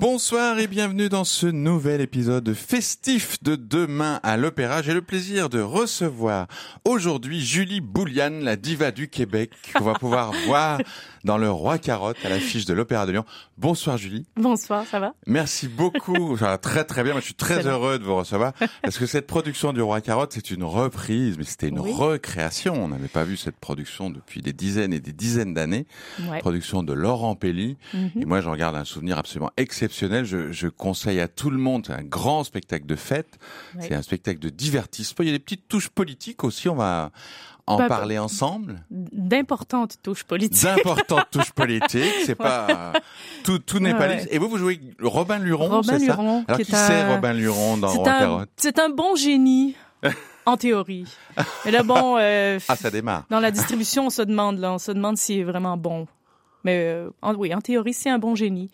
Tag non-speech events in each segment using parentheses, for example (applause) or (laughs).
Bonsoir et bienvenue dans ce nouvel épisode festif de Demain à l'Opéra. J'ai le plaisir de recevoir aujourd'hui Julie Bouliane, la diva du Québec, qu'on va pouvoir (laughs) voir dans le Roi Carotte à l'affiche de l'Opéra de Lyon. Bonsoir Julie. Bonsoir, ça va Merci beaucoup. (laughs) Ça va très très bien. Moi, je suis très heureux de vous recevoir parce que cette production du Roi Carotte, c'est une reprise, mais c'était une recréation. On n'avait pas vu cette production depuis des dizaines et des dizaines d'années. Production de Laurent Pelli. Mhm. Et moi, je regarde un souvenir absolument exceptionnel. Je, je conseille à tout le monde. C'est un grand spectacle de fête. C'est un spectacle de divertissement. Il y a des petites touches politiques aussi. On va en bah, parler ensemble? D'importantes touches politiques. D'importantes (laughs) touches politiques, c'est pas tout tout n'est pas Et vous vous jouez Robin Luron, c'est ça? Alors qui, c'est Robin Luron dans Roi C'est un bon génie. en théorie. (laughs) Mais là, bon, euh, ah, ça démarre. Dans la distribution, on se demande, là, on se demande s'il est vraiment bon. Mais euh, oui, en théorie, c'est un bon génie.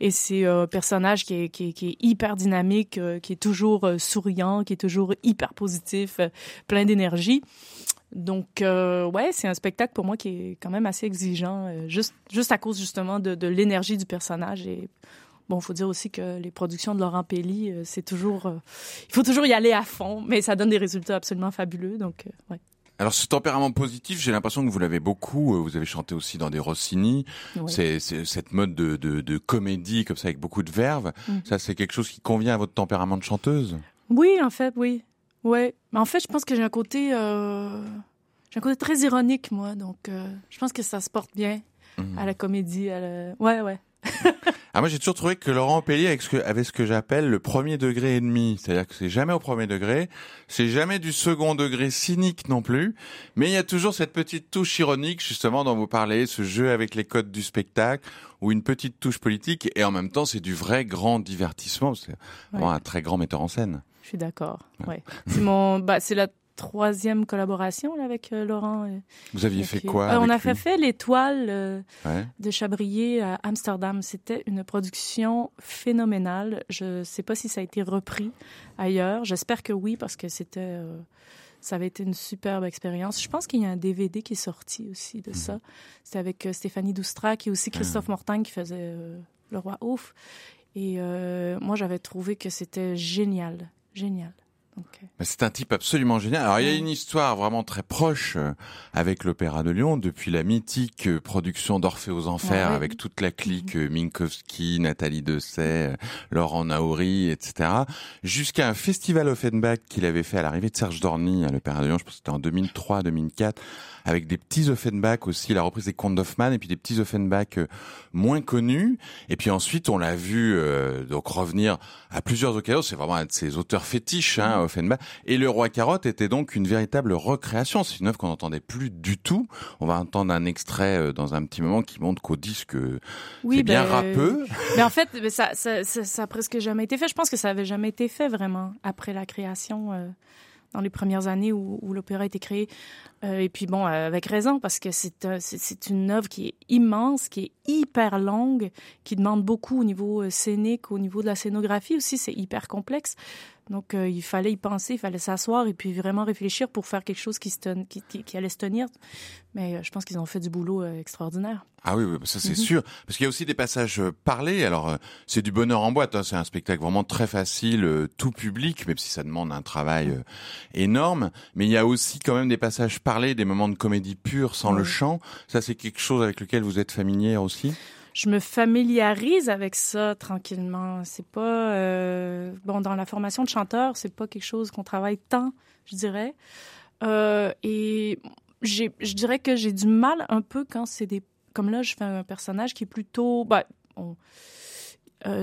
Et c'est un personnage qui est, qui est, qui est hyper dynamique, euh, qui est toujours souriant, qui est toujours hyper positif, plein d'énergie. Donc, euh, ouais, c'est un spectacle pour moi qui est quand même assez exigeant, euh, juste, juste à cause justement de, de l'énergie du personnage. Et bon, il faut dire aussi que les productions de Laurent Pelli, euh, c'est toujours, euh, il faut toujours y aller à fond, mais ça donne des résultats absolument fabuleux. Donc, ouais. Alors ce tempérament positif, j'ai l'impression que vous l'avez beaucoup. Vous avez chanté aussi dans des Rossini. C'est cette mode de, de, de, comédie comme ça avec beaucoup de verve. Mm. Ça, c'est quelque chose qui convient à votre tempérament de chanteuse? Oui, en fait, oui. Ouais, mais en fait, je pense que j'ai un côté, euh, j'ai un côté très ironique moi, donc euh, je pense que ça se porte bien mhm. à la comédie. À la... Ouais, ouais. (laughs) ah moi j'ai toujours trouvé que Laurent Pellier avec ce que, avait ce que j'appelle le premier degré et demi, c'est-à-dire que c'est jamais au premier degré, c'est jamais du second degré cynique non plus, mais il y a toujours cette petite touche ironique justement dont vous parlez, ce jeu avec les codes du spectacle ou une petite touche politique et en même temps c'est du vrai grand divertissement, c'est vraiment un très grand metteur en scène. Je suis d'accord. Ouais. C'est mon, bah, c'est la troisième collaboration là, avec euh, Laurent. Vous aviez fait quoi euh, On a fait, fait l'étoile euh, de Chabrier à Amsterdam. C'était une production phénoménale. Je sais pas si ça a été repris ailleurs. J'espère que oui parce que c'était ça avait été une superbe expérience. Je pense qu'il y a un DVD qui est sorti aussi de ça. Mhm. C'était avec Stéphanie Doustra et aussi Christophe ah. Mortagne qui faisait le roi ouf. Et moi, j'avais trouvé que c'était génial, génial. C'est un type absolument génial. Alors il y a une histoire vraiment très proche euh, avec l'Opéra de Lyon depuis la mythique euh, production d'Orphée aux Enfers avec toute la clique mhm. euh, Minkowski, Nathalie Dessay, Laurent Naouri, etc. Jusqu'à un festival Offenbach qu'il avait fait à l'arrivée de Serge Dorny à l'Opéra de Lyon. Je pense que c'était en 2003-2004 avec des petits Offenbach aussi, la reprise des contes d'Hoffmann et puis des petits Offenbach euh, moins connus. Et puis ensuite, on l'a vu euh, donc revenir à plusieurs occasions. C'est vraiment un de ses auteurs fétiches, hein, mm. Offenbach. Et Le Roi Carotte était donc une véritable recréation. C'est une œuvre qu'on n'entendait plus du tout. On va entendre un extrait euh, dans un petit moment qui montre qu'au disque, oui, c'est bien ben, rappeux. (laughs) Mais en fait, ça, ça, ça, ça, a presque jamais été fait. Je pense que ça avait jamais été fait vraiment après la création dans les premières années où, l'opéra a été créé. Euh, et puis bon, euh, avec raison, parce que c'est c'est une œuvre qui est immense, qui est hyper longue, qui demande beaucoup au niveau euh, scénique, au niveau de la scénographie aussi, c'est hyper complexe. Donc, euh, il fallait y penser, il fallait s'asseoir et puis vraiment réfléchir pour faire quelque chose qui, se qui, qui, allait se tenir. Mais euh, je pense qu'ils ont fait du boulot euh, extraordinaire. Ah oui, ça c'est mhm. sûr. Parce qu'il y a aussi des passages parlés. Alors, c'est du bonheur en boîte. Hein. C'est un spectacle vraiment très facile, tout public, même si ça demande un travail énorme. Mais il y a aussi quand même des passages parlés, des moments de comédie pure sans le chant. Ça, c'est quelque chose avec lequel vous êtes familière aussi? Je me familiarise avec ça tranquillement. C'est pas euh, bon dans la formation de chanteur, c'est pas quelque chose qu'on travaille tant, je dirais. Euh, et j'ai, je dirais que j'ai du mal un peu quand c'est des comme là, je fais un personnage qui est plutôt, euh,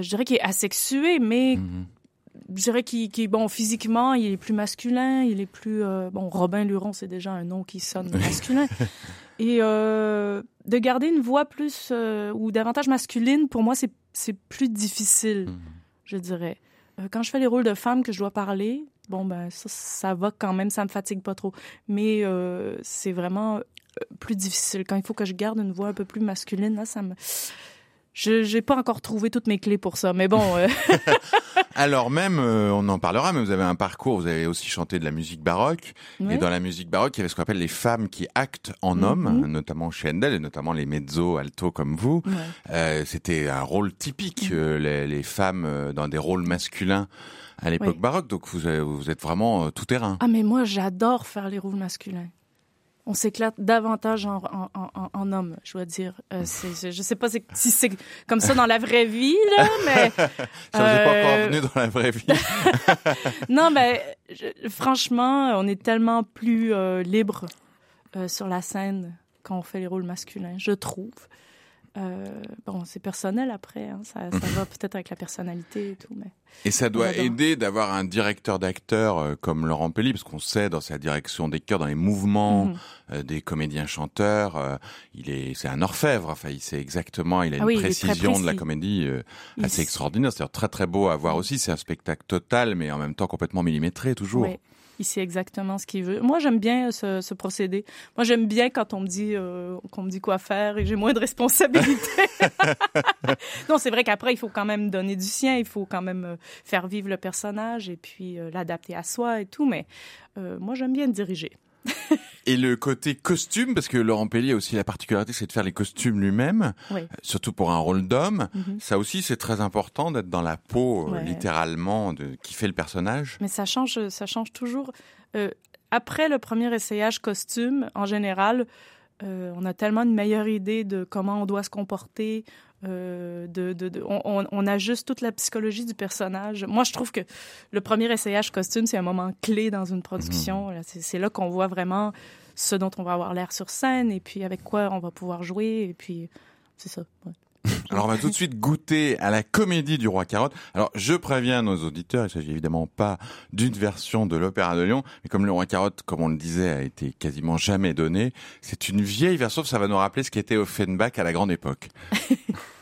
je dirais qu'il est asexué, mais mm-hmm. je dirais qu'il est bon physiquement, il est plus masculin, il est plus bon. Robin Luron, c'est déjà un nom qui sonne masculin. (laughs) Et euh, de garder une voix plus euh, ou davantage masculine, pour moi, c'est plus difficile, mhm. je dirais. Euh, quand je fais les rôles de femme que je dois parler, bon, ben ça, ça va quand même, ça me fatigue pas trop. Mais euh, c'est vraiment plus difficile. Quand il faut que je garde une voix un peu plus masculine, là, ça me je n'ai pas encore trouvé toutes mes clés pour ça, mais bon. Euh. (laughs) Alors même, euh, on en parlera, mais vous avez un parcours, vous avez aussi chanté de la musique baroque. Et dans la musique baroque, il y avait ce qu'on appelle les femmes qui actent en homme, mhm. notamment chez Handel, et notamment les mezzo, alto comme vous. Euh, C'était un rôle typique, mhm. euh, les, les, femmes dans des rôles masculins à l'époque baroque. Donc vous, vous êtes vraiment tout terrain. Ah mais moi j'adore faire les rôles masculins on s'éclate davantage en, en, en, homme, je dois dire. Euh, c'est, je sais pas si c'est comme ça dans la vraie vie, là, (laughs) mais... ça euh, pas encore venu dans la vraie vie. (laughs) non, mais franchement, on est tellement plus euh, libre euh, sur la scène quand on fait les rôles masculins, je trouve. Euh, bon, c'est personnel après, hein. ça, ça va peut-être avec la personnalité et tout, mais. Et ça doit aider d'avoir un directeur d'acteur euh, comme Laurent Pelli, parce qu'on sait dans sa direction des chœurs, dans les mouvements mhm. euh, des comédiens chanteurs, il est, c'est un orfèvre. Enfin, il sait exactement, il a ah une précision de la comédie assez extraordinaire. C'est très très beau à voir aussi. C'est un spectacle total, mais en même temps complètement millimétré toujours il sait exactement ce qu'il veut. Moi, j'aime bien ce, ce, procédé. Moi, j'aime bien quand on me dit euh, qu'on me dit quoi faire et j'ai moins de responsabilités. (laughs) non, c'est vrai qu'après, il faut quand même donner du sien, il faut quand même euh, faire vivre le personnage et puis euh, l'adapter à soi et tout. Mais moi, j'aime bien diriger. Et le côté costume, parce que Laurent Pellier a aussi la particularité, c'est de faire les costumes lui-même, surtout pour un rôle d'homme. Mhm. Ça aussi, c'est très important d'être dans la peau, euh, littéralement, de qui fait le personnage. Mais ça change, ça change toujours. Euh, après le premier essayage costume, en général, euh, on a tellement une meilleure idée de comment on doit se comporter, euh, de, de, de on, on, ajuste toute la psychologie du personnage. Moi, je trouve que le premier essayage costume, c'est un moment clé dans une production. Mhm. C'est là qu'on voit vraiment ce dont on va avoir l'air sur scène et puis avec quoi on va pouvoir jouer. Et puis, c'est ça. (laughs) Alors on va tout de suite goûter à la comédie du roi carotte. Alors je préviens nos auditeurs, il s'agit évidemment pas d'une version de l'opéra de Lyon, mais comme le roi carotte, comme on le disait, a été quasiment jamais donné, c'est une vieille version, ça va nous rappeler ce qu'était Offenbach à la grande époque. (laughs)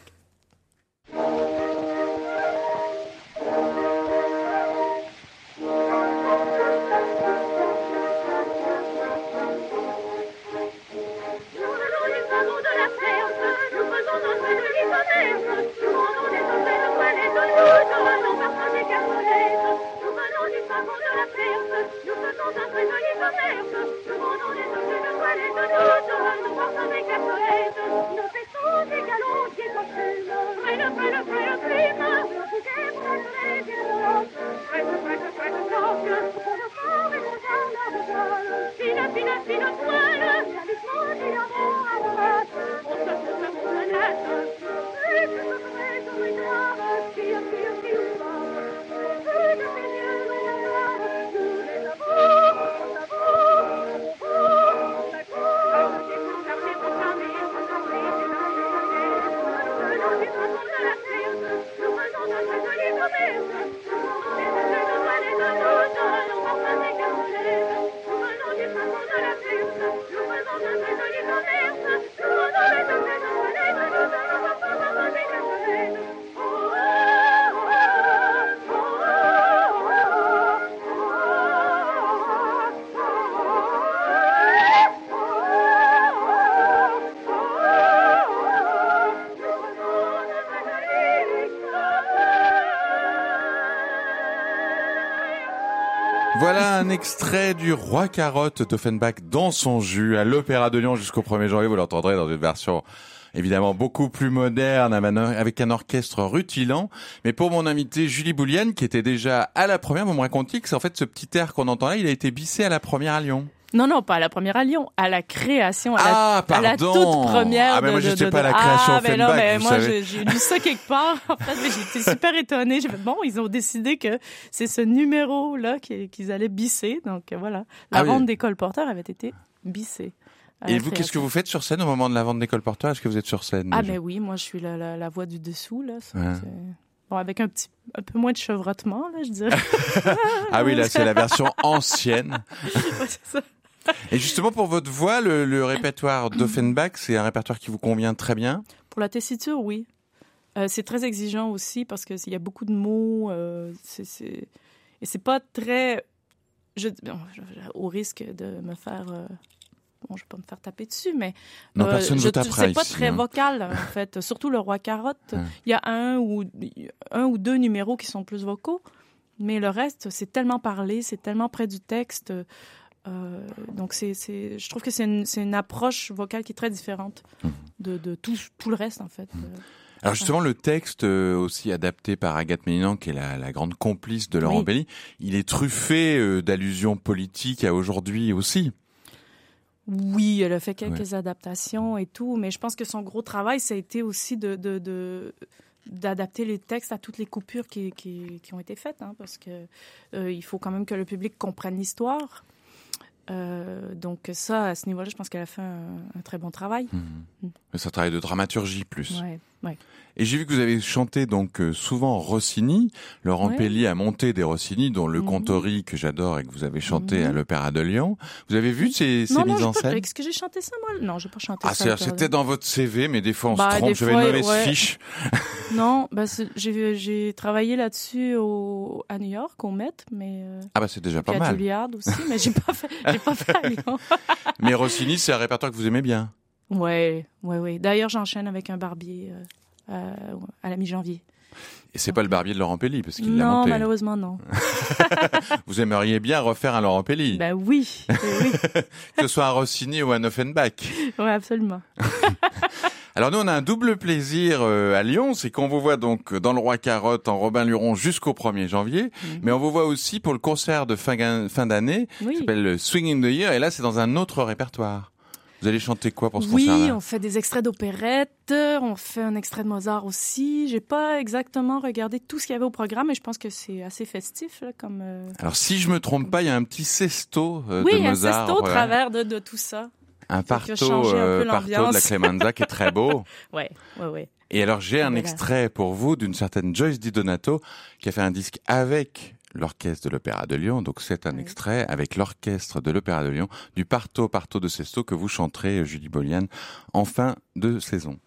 extrait du Roi Carotte d'Offenbach dans son jus à l'Opéra de Lyon jusqu'au 1er janvier. Vous l'entendrez dans une version évidemment beaucoup plus moderne avec un orchestre rutilant. Mais pour mon invité Julie Boulienne qui était déjà à la première, vous me racontiez que en fait ce petit air qu'on entend là, il a été bissé à la première à Lyon. Non, non, pas à la première à Lyon, à la création, à, la, ah, à la, toute première. Ah, mais moi, je sais pas à la création ah, mais non, mais moi, j'ai lu ça quelque part. En fait, j'étais super étonnée. J'ai fait, bon, ils ont décidé que c'est ce numéro-là qu'ils allaient bisser. Donc, voilà. La ah vente des colporteurs avait été bissée. Et vous, qu'est-ce que vous faites sur scène au moment de la vente des colporteurs Est-ce que vous êtes sur scène Ah, mais oui, moi, je suis la, la, la voix du dessous, là. Bon, avec un petit, un peu moins de chevrotement, là, je dirais. (laughs) ah oui, là, c'est la version (laughs) ancienne. ouais, c'est ça. Et justement, pour votre voix, le, répertoire d'Offenbach, c'est un répertoire qui vous convient très bien? Pour la tessiture, oui. Euh, c'est très exigeant aussi parce qu'il y a beaucoup de mots. Euh, c'est, Et c'est pas très. Je, au risque de me faire. Euh, bon, je vais pas me faire taper dessus, mais non, personne je, c'est pas très hein. vocal en (laughs) fait. Surtout le roi carotte, il y a un ou un ou deux numéros qui sont plus vocaux, mais le reste c'est tellement parlé, c'est tellement près du texte. Euh, donc, c'est, je trouve que c'est une, une, approche vocale qui est très différente mmh. de, de tout, tout, le reste, en fait. Mmh. Alors justement, le texte euh, aussi adapté par Agathe Méninan, qui est la, la grande complice de Laurent Belli, il est truffé euh, d'allusions politiques à aujourd'hui aussi. Oui, elle a fait quelques adaptations et tout, mais je pense que son gros travail, ça a été aussi de, de, de d'adapter les textes à toutes les coupures qui, qui, qui ont été faites, hein, parce que il faut quand même que le public comprenne l'histoire. Euh, donc ça, à ce niveau-là, je pense qu'elle a fait un, très bon travail. Mmh. Mmh. Mais ça travaille de dramaturgie plus. Ouais, ouais. Et j'ai vu que vous avez chanté donc euh, souvent Rossini. Laurent Pelli a monté des Rossini, dont le mmh. Contori que j'adore et que vous avez chanté à l'Opéra de Lyon. Vous avez vu ces, ces mises en scène? Est-ce que j'ai chanté ça moi? Non, j'ai pas chanté ah, ça. C'était dans votre CV, mais des fois on se bah, trompe. J'avais une mauvaise fiche. (laughs) non, bah, j'ai travaillé là-dessus à New York, au Met, mais euh, ah bah c'est déjà pas mal. À Juilliard aussi, mais j'ai pas fait, j'ai pas fait à Lyon. (laughs) mais Rossini, c'est un répertoire que vous aimez bien. Ouais, ouais, ouais. D'ailleurs, j'enchaîne avec un barbier. Euh, euh, à la mi-janvier. Et c'est pas le barbier de Laurent Pelli parce qu'il l'a monté. Non, malheureusement non. (laughs) Vous aimeriez bien refaire un Laurent Pelli Ben oui, oui. (laughs) que ce soit un Rossini ou un Offenbach. Oui, absolument. (laughs) Alors nous, on a un double plaisir euh, à Lyon, c'est qu'on vous voit donc dans le Roi Carotte en Robin Luron jusqu'au 1er janvier, mhm. mais on vous voit aussi pour le concert de fin, fin d'année, qui s'appelle Swing in the Year, et là c'est dans un autre répertoire. Vous allez chanter quoi pour ce concert Oui, on fait des extraits d'opérette, on fait un extrait de Mozart aussi. J'ai pas exactement regardé tout ce qu'il y avait au programme, mais je pense que c'est assez festif là, comme. Euh, Alors si je me trompe pas, il y a un petit sesto euh, de Mozart. Oui, un sesto au travers de, de, tout ça. Un parto, euh, parto de la Clemenza qui est très beau. (laughs) ouais, ouais, ouais. Et alors j'ai un extrait pour vous d'une certaine Joyce Di Donato qui a fait un disque avec l'orchestre de l'Opéra de Lyon. Donc c'est un extrait avec l'orchestre de l'Opéra de Lyon du Parto Parto de Sesto que vous chanterez, Julie Bolian, en fin de saison.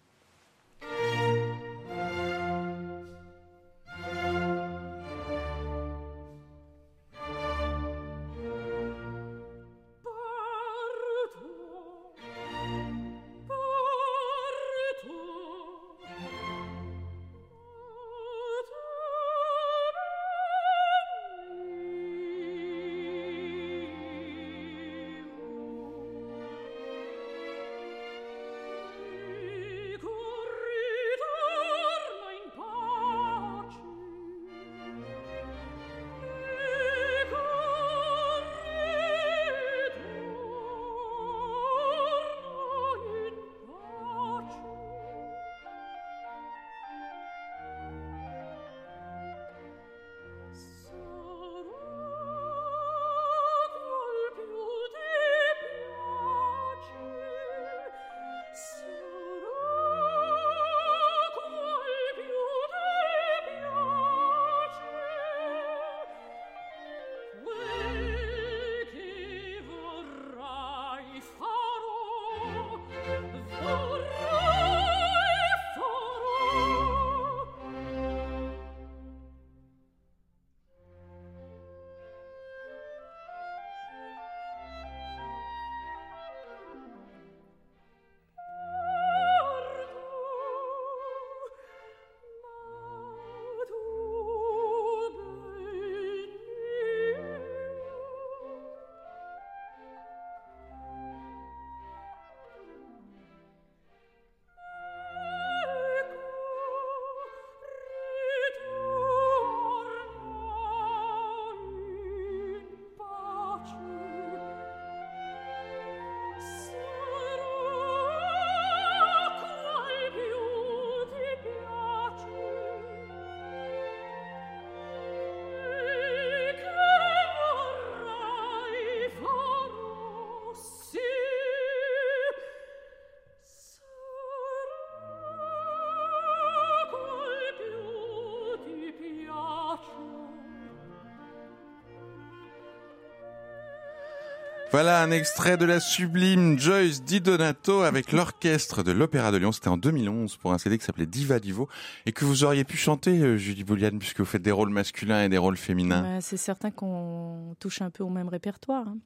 Voilà un extrait de la sublime Joyce Di Donato avec l'orchestre de l'Opéra de Lyon. C'était en 2011 pour un CD qui s'appelait Diva Divo et que vous auriez pu chanter, euh, Julie Bouliane, puisque vous faites des rôles masculins et des rôles féminins. C'est certain qu'on touche un peu au même répertoire. Hein.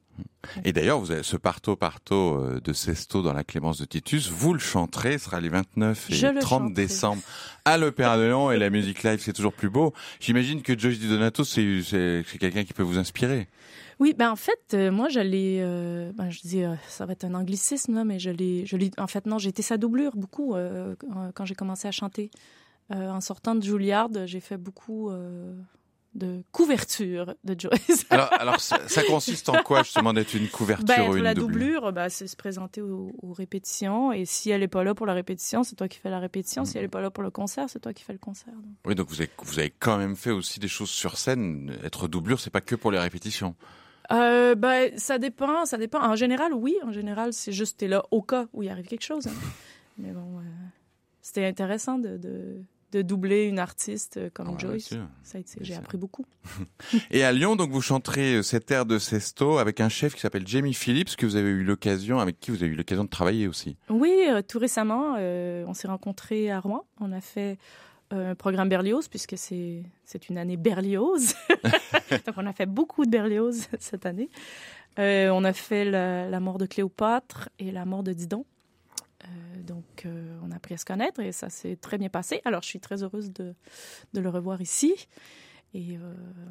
Et d'ailleurs, vous avez ce parto parto euh, de Sesto dans la Clémence de Titus. Vous le chanterez, ce sera les 29 et 30 décembre à l'Opéra de Lyon et la musique live, c'est toujours plus beau. J'imagine que Joyce Di Donato, c'est quelqu'un qui peut vous inspirer. Oui, ben en fait, euh, moi, je l'ai, euh, ben, je dis, euh, ça va être un anglicisme, là, mais je l'ai, je l'ai, en fait, non, j'ai été sa doublure beaucoup quand j'ai commencé à chanter. en sortant de Juilliard, j'ai fait beaucoup de couverture de Joyce. (laughs) alors, alors ça, consiste en quoi justement d'être une couverture ben, ou une La doublure, ben, c'est se présenter aux, répétitions et si elle n'est pas là pour la répétition, c'est toi qui fais la répétition. Si elle n'est pas là pour le concert, c'est toi qui fais le concert. Oui, donc vous avez, vous avez quand même fait aussi des choses sur scène. Être doublure, c'est pas que pour les répétitions. Euh, ben, ça dépend, ça dépend. En général, oui. En général, c'est juste t'es là au cas où il arrive quelque chose. Hein. (laughs) Mais bon, euh, c'était intéressant de, de, de, doubler une artiste comme Joyce. Ça j'ai appris beaucoup. (laughs) Et à Lyon, donc vous chanterez euh, cette air de Sesto avec un chef qui s'appelle Jamie Phillips que vous avez eu l'occasion, avec qui vous avez eu l'occasion de travailler aussi. Oui, euh, tout récemment, on s'est rencontrés à Rouen. On a fait euh, programme Berlioz, puisque c'est, une année Berlioz. (laughs) Donc, on a fait beaucoup de Berlioz (laughs) cette année. Euh, on a fait la, mort de Cléopâtre et la mort de Didon. Euh, donc, on a appris à se connaître et ça s'est très bien passé. Alors, je suis très heureuse de, de le revoir ici. Et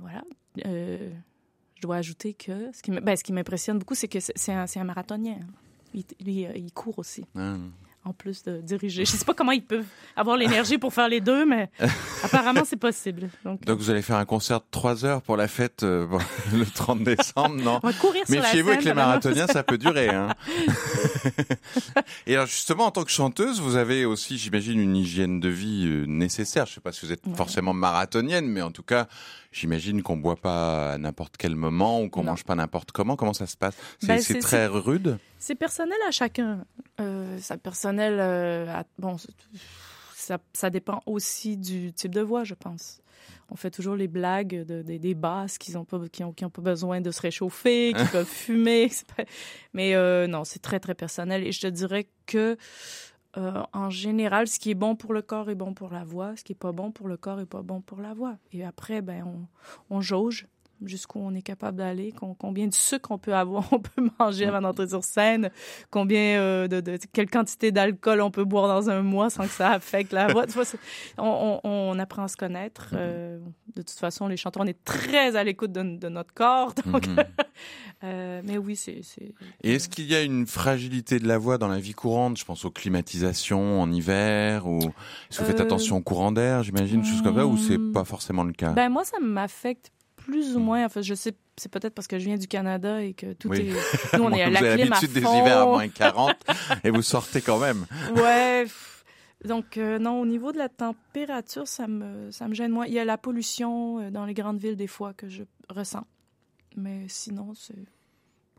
voilà. je dois ajouter que ce qui, ben, ce qui m'impressionne beaucoup, c'est que c'est un, un marathonien. Il, lui, il court aussi. Ah en plus de diriger. Je ne sais pas comment ils peuvent avoir l'énergie pour faire les deux, mais (laughs) apparemment c'est possible. Donc, vous allez faire un concert de trois heures pour la fête euh, (laughs) le 30 décembre, non? On va courir sur Méfiez-vous avec les marathoniens, ça peut durer. Hein. (laughs) Et alors justement, en tant que chanteuse, vous avez aussi, j'imagine, une hygiène de vie euh, nécessaire. Je ne sais pas si vous êtes forcément marathonienne, mais en tout cas, J'imagine qu'on boit pas à n'importe quel moment ou qu'on mange pas n'importe comment. Comment ça se passe? C'est ben, très rude? C'est personnel à chacun. Euh, ça personnel. Euh, bon, ça, ça, dépend aussi du type de voix, je pense. On fait toujours les blagues de, des basses qui n'ont pas, qui ont, qui ont pas besoin de se réchauffer, (laughs) qui peuvent fumer. Mais euh, non, c'est très, très personnel. Et je te dirais que euh, en général, ce qui est bon pour le corps est bon pour la voix, ce qui est pas bon pour le corps est pas bon pour la voix. Et après, ben, on, on jauge jusqu'où on est capable d'aller, combien de sucre on peut avoir, (laughs) on peut manger avant d'entrer sur scène, combien euh, de, quelle quantité d'alcool on peut boire dans un mois sans que ça affecte la voix. on, on, apprend à se connaître. Euh, de toute façon, les chanteurs, on est très à l'écoute de, notre corps. (laughs) Donc, mhm. euh, mais oui, c'est. Et est-ce qu'il y a une fragilité de la voix dans la vie courante? Je pense aux climatisations en hiver ou est-ce que vous faites attention au courant d'air, j'imagine, choses comme ça, ou c'est hmm. pas forcément le cas? Ben moi, ça m'affecte plus ou moins. Enfin, je sais, c'est peut-être parce que je viens du Canada et que tout est. (laughs) Nous, on est à la clim à fond. des hivers à moins 40 et vous sortez quand même. (laughs) Ouais. Donc, euh, non, au niveau de la température, ça me, ça me gêne moins. Il y a la pollution euh, dans les grandes villes, des fois, que je ressens. Mais sinon, c'est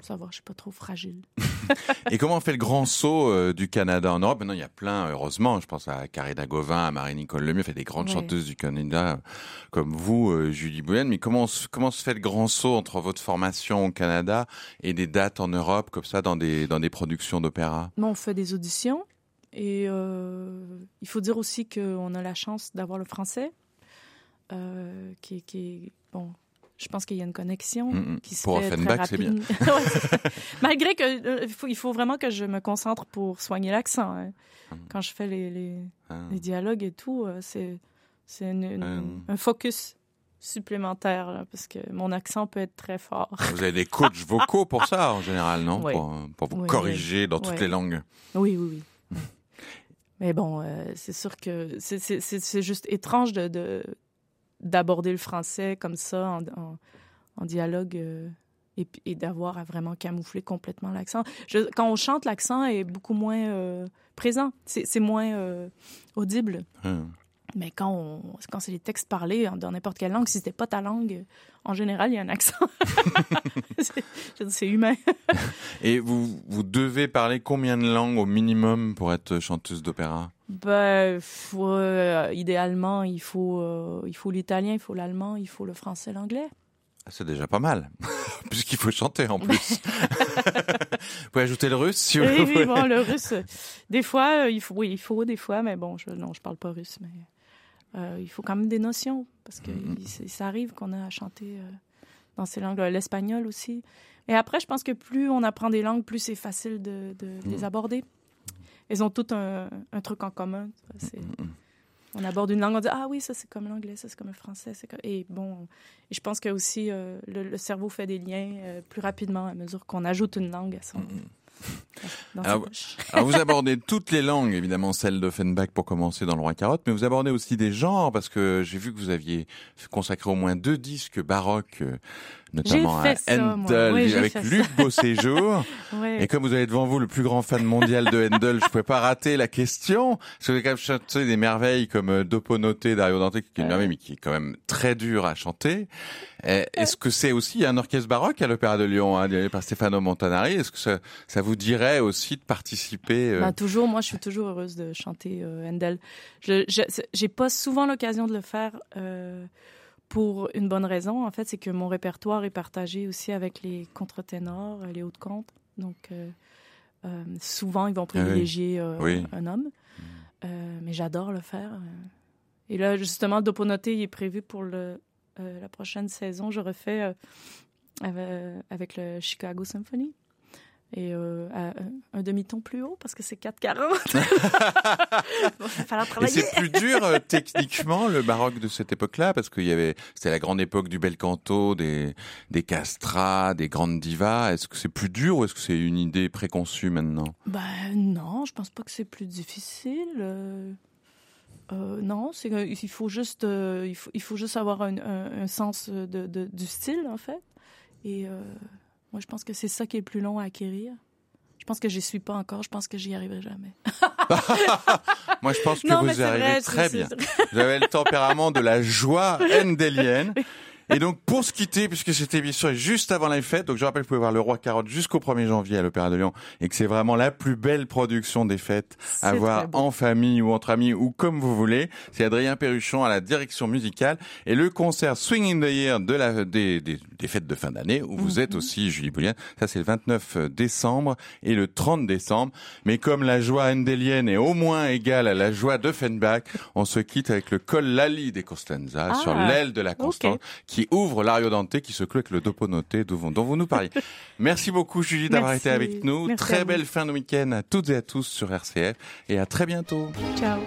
ça va, je suis pas trop fragile. (laughs) et comment on fait le grand saut euh, du Canada en Europe? Maintenant, il y a plein, heureusement, je pense à Karina Gauvin, à Marie-Nicole Lemieux, fait des grandes chanteuses du Canada, comme vous, euh, Julie Bouyen. Mais comment, comment se fait le grand saut entre votre formation au Canada et des dates en Europe, comme ça, dans des, dans des productions d'opéra? On fait des auditions. Et euh, il faut dire aussi qu'on a la chance d'avoir le français, qui, qui est, bon, je pense qu'il y a une connexion mm, mm. qui se pour fait Offenbach, c'est bien. (laughs) Malgré que euh, il, faut, vraiment que je me concentre pour soigner l'accent. Hein. Mm. Quand je fais les, les, ah. dialogues et tout, euh, c'est c'est un focus supplémentaire parce que mon accent peut être très fort. Vous avez des coachs (laughs) vocaux pour ça en général, non? Pour, vous corriger dans toutes les langues. Oui, oui, oui. Mais bon, euh, c'est sûr que c'est juste étrange de, d'aborder le français comme ça en, dialogue euh, et, d'avoir à vraiment camoufler complètement l'accent. Quand on chante, l'accent est beaucoup moins euh, présent, c'est moins euh, audible. Hum. Mais quand, quand c'est les textes parlés dans n'importe quelle langue, si c'était pas ta langue, en général, il y a un accent. (laughs) (laughs) c'est humain. (laughs) Et vous, vous devez parler combien de langues au minimum pour être chanteuse d'opéra? Ben, euh, idéalement, il faut, euh, il faut l'italien, il faut l'allemand, il faut le français, l'anglais. Ah, c'est déjà pas mal, puisqu'il faut chanter en plus. vous pouvez ajouter le russe si vous oui, voulez. Oui, bon, le russe, des fois, il faut, oui, il faut des fois, mais bon, je, non, je parle pas russe, mais euh, il faut quand même des notions, parce que mm-hmm. ça arrive qu'on a à chanter euh, dans ces langues, l'espagnol aussi. Et après, je pense que plus on apprend des langues, plus c'est facile de, de les mm. aborder. Ils ont tout un, un truc en commun. C'est on aborde une langue, on dit ah oui, ça c'est comme l'anglais, ça c'est comme le français. Et bon, et je pense que aussi euh, le, cerveau fait des liens plus rapidement à mesure qu'on ajoute une langue à son. (laughs) alors, vous abordez toutes les langues, évidemment celle d'Offenbach pour commencer dans le Roi Carotte, mais vous abordez aussi des genres parce que j'ai vu que vous aviez consacré au moins deux disques baroques euh, notamment à Handel avec Luc Beauséjour. (laughs) Et comme vous avez devant vous le plus grand fan mondial de Handel, je pouvais pas rater la question. Parce que vous avez quand même chanté des merveilles comme euh, Doponoté d'Ario Dante, qui est une merveille, mais qui est quand même très dur à chanter. Eh, est-ce que c'est aussi un orchestre baroque à l'Opéra de Lyon, hein, par Stefano Montanari? Est-ce que ça, ça, vous dirait aussi de participer euh... bah, Toujours, moi je suis toujours heureuse de chanter euh, Handel. Je J'ai pas souvent l'occasion de le faire. Euh pour une bonne raison, en fait, c'est que mon répertoire est partagé aussi avec les contre-ténors, les hautes contres. Donc, euh, euh, souvent, ils vont ah privilégier euh, un homme. Mm. mais j'adore le faire. Et là, justement, Doponoté, il est prévu pour le, la prochaine saison. Je refais avec le Chicago Symphony et euh, un, demi-ton plus haut parce que c'est 4,40. (laughs) bon, travailler. Et c'est plus dur euh, techniquement le baroque de cette époque-là parce qu'il y avait c'était la grande époque du bel canto, des des castrats, des grandes divas. Est-ce que c'est plus dur ou est-ce que c'est une idée préconçue maintenant? Ben non, je pense pas que c'est plus difficile. Euh, non, c'est il faut juste il faut il faut juste avoir un, un, sens de, de, du style en fait et moi, je pense que c'est ça qui est le plus long à acquérir. Je pense que j'y suis pas encore. Je pense que j'y arriverai jamais. (laughs) Moi, je pense que vous y arrivez très bien. Vous avez le tempérament de la joie (laughs) endélienne. Et donc, pour se quitter, puisque cette émission est juste avant les fêtes, donc je rappelle que vous pouvez voir Le Roi Carotte jusqu'au 1er janvier à l'Opéra de Lyon, et que c'est vraiment la plus belle production des fêtes à voir en famille ou entre amis ou comme vous voulez. C'est Adrien Perruchon à la direction musicale et le concert Swing in the Year de la, des, des, des fêtes de fin d'année où vous êtes mhm. aussi Julie Boulien. Ça, c'est le 29 décembre et le 30 décembre. Mais comme la joie endélienne est au moins égale à la joie d'Offenbach, on se quitte avec le col Lali des Costanza ah, sur l'aile de la Constance qui ouvre l'Ario Dante, qui se clôt avec le Doponoté dont, dont vous nous parliez. (laughs) Merci beaucoup Julie d'avoir été avec nous. très belle fin de week-end à toutes et à tous sur RCF et à très bientôt. Ciao.